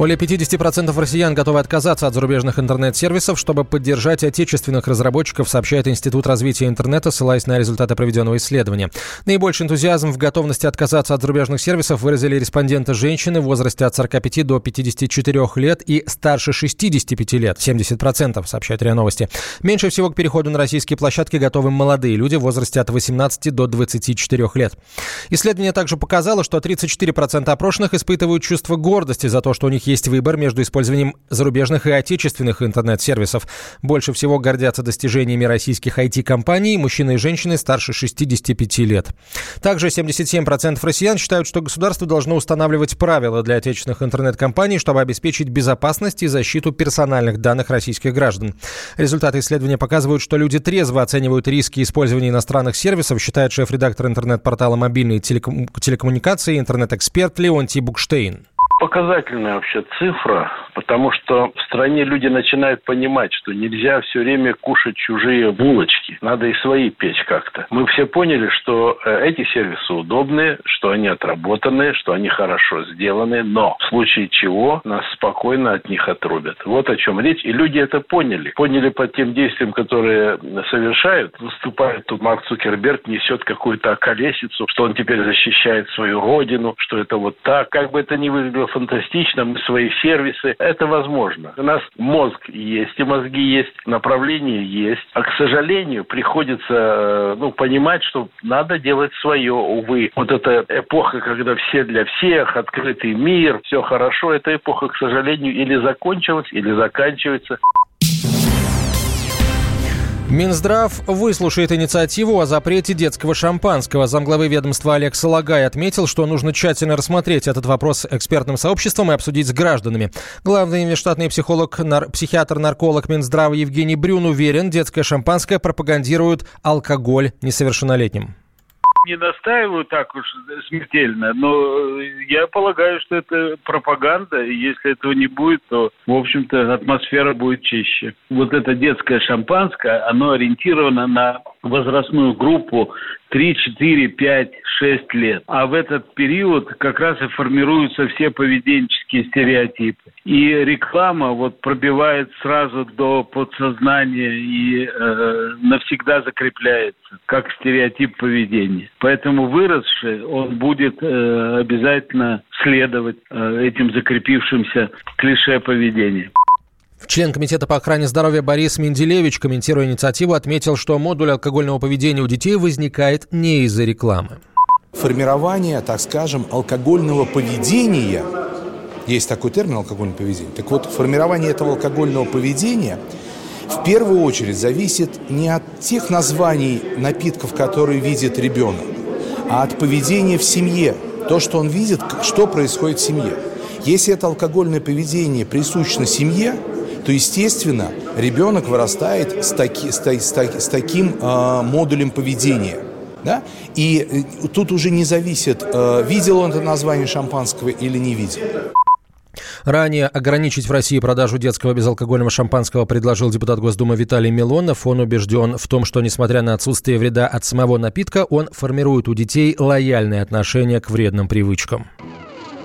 Более 50% россиян готовы отказаться от зарубежных интернет-сервисов, чтобы поддержать отечественных разработчиков, сообщает Институт развития интернета, ссылаясь на результаты проведенного исследования. Наибольший энтузиазм в готовности отказаться от зарубежных сервисов выразили респонденты женщины в возрасте от 45 до 54 лет и старше 65 лет, 70%, сообщает РИА Новости. Меньше всего к переходу на российские площадки готовы молодые люди в возрасте от 18 до 24 лет. Исследование также показало, что 34% опрошенных испытывают чувство гордости за то, что у них есть выбор между использованием зарубежных и отечественных интернет-сервисов. Больше всего гордятся достижениями российских IT-компаний мужчины и женщины старше 65 лет. Также 77% россиян считают, что государство должно устанавливать правила для отечественных интернет-компаний, чтобы обеспечить безопасность и защиту персональных данных российских граждан. Результаты исследования показывают, что люди трезво оценивают риски использования иностранных сервисов, считает шеф-редактор интернет-портала «Мобильные телекоммуникации» интернет-эксперт Леонтий Букштейн показательная вообще цифра, потому что в стране люди начинают понимать, что нельзя все время кушать чужие булочки. Надо и свои печь как-то. Мы все поняли, что э, эти сервисы удобные, что они отработанные, что они хорошо сделаны, но в случае чего нас спокойно от них отрубят. Вот о чем речь. И люди это поняли. Поняли по тем действиям, которые совершают. Выступает тут Марк Цукерберг, несет какую-то околесицу, что он теперь защищает свою родину, что это вот так. Как бы это ни выглядело фантастично, мы свои сервисы. Это возможно. У нас мозг есть, и мозги есть, направление есть. А, к сожалению, приходится э, ну, понимать, что надо делать свое, увы. Вот эта эпоха, когда все для всех, открытый мир, все хорошо, эта эпоха, к сожалению, или закончилась, или заканчивается. Минздрав выслушает инициативу о запрете детского шампанского. Замглавы ведомства Олег Салагай отметил, что нужно тщательно рассмотреть этот вопрос экспертным сообществом и обсудить с гражданами. Главный внештатный психолог, нар, психиатр-нарколог Минздрава Евгений Брюн уверен, детское шампанское пропагандирует алкоголь несовершеннолетним не настаиваю так уж смертельно, но я полагаю, что это пропаганда, и если этого не будет, то, в общем-то, атмосфера будет чище. Вот это детское шампанское, оно ориентировано на возрастную группу 3, 4, 5, 6 лет. А в этот период как раз и формируются все поведенческие стереотипы. И реклама вот пробивает сразу до подсознания и э, навсегда закрепляется, как стереотип поведения. Поэтому выросший, он будет э, обязательно следовать э, этим закрепившимся клише поведения. Член Комитета по охране здоровья Борис Менделевич, комментируя инициативу, отметил, что модуль алкогольного поведения у детей возникает не из-за рекламы. Формирование, так скажем, алкогольного поведения, есть такой термин алкогольное поведение, так вот, формирование этого алкогольного поведения в первую очередь зависит не от тех названий напитков, которые видит ребенок, а от поведения в семье, то, что он видит, что происходит в семье. Если это алкогольное поведение присуще семье, то, естественно, ребенок вырастает с, таки, с, с, с таким э, модулем поведения. Да? И э, тут уже не зависит, э, видел он это название шампанского или не видел. Ранее ограничить в России продажу детского безалкогольного шампанского предложил депутат Госдумы Виталий Милонов. Он убежден в том, что, несмотря на отсутствие вреда от самого напитка, он формирует у детей лояльное отношение к вредным привычкам.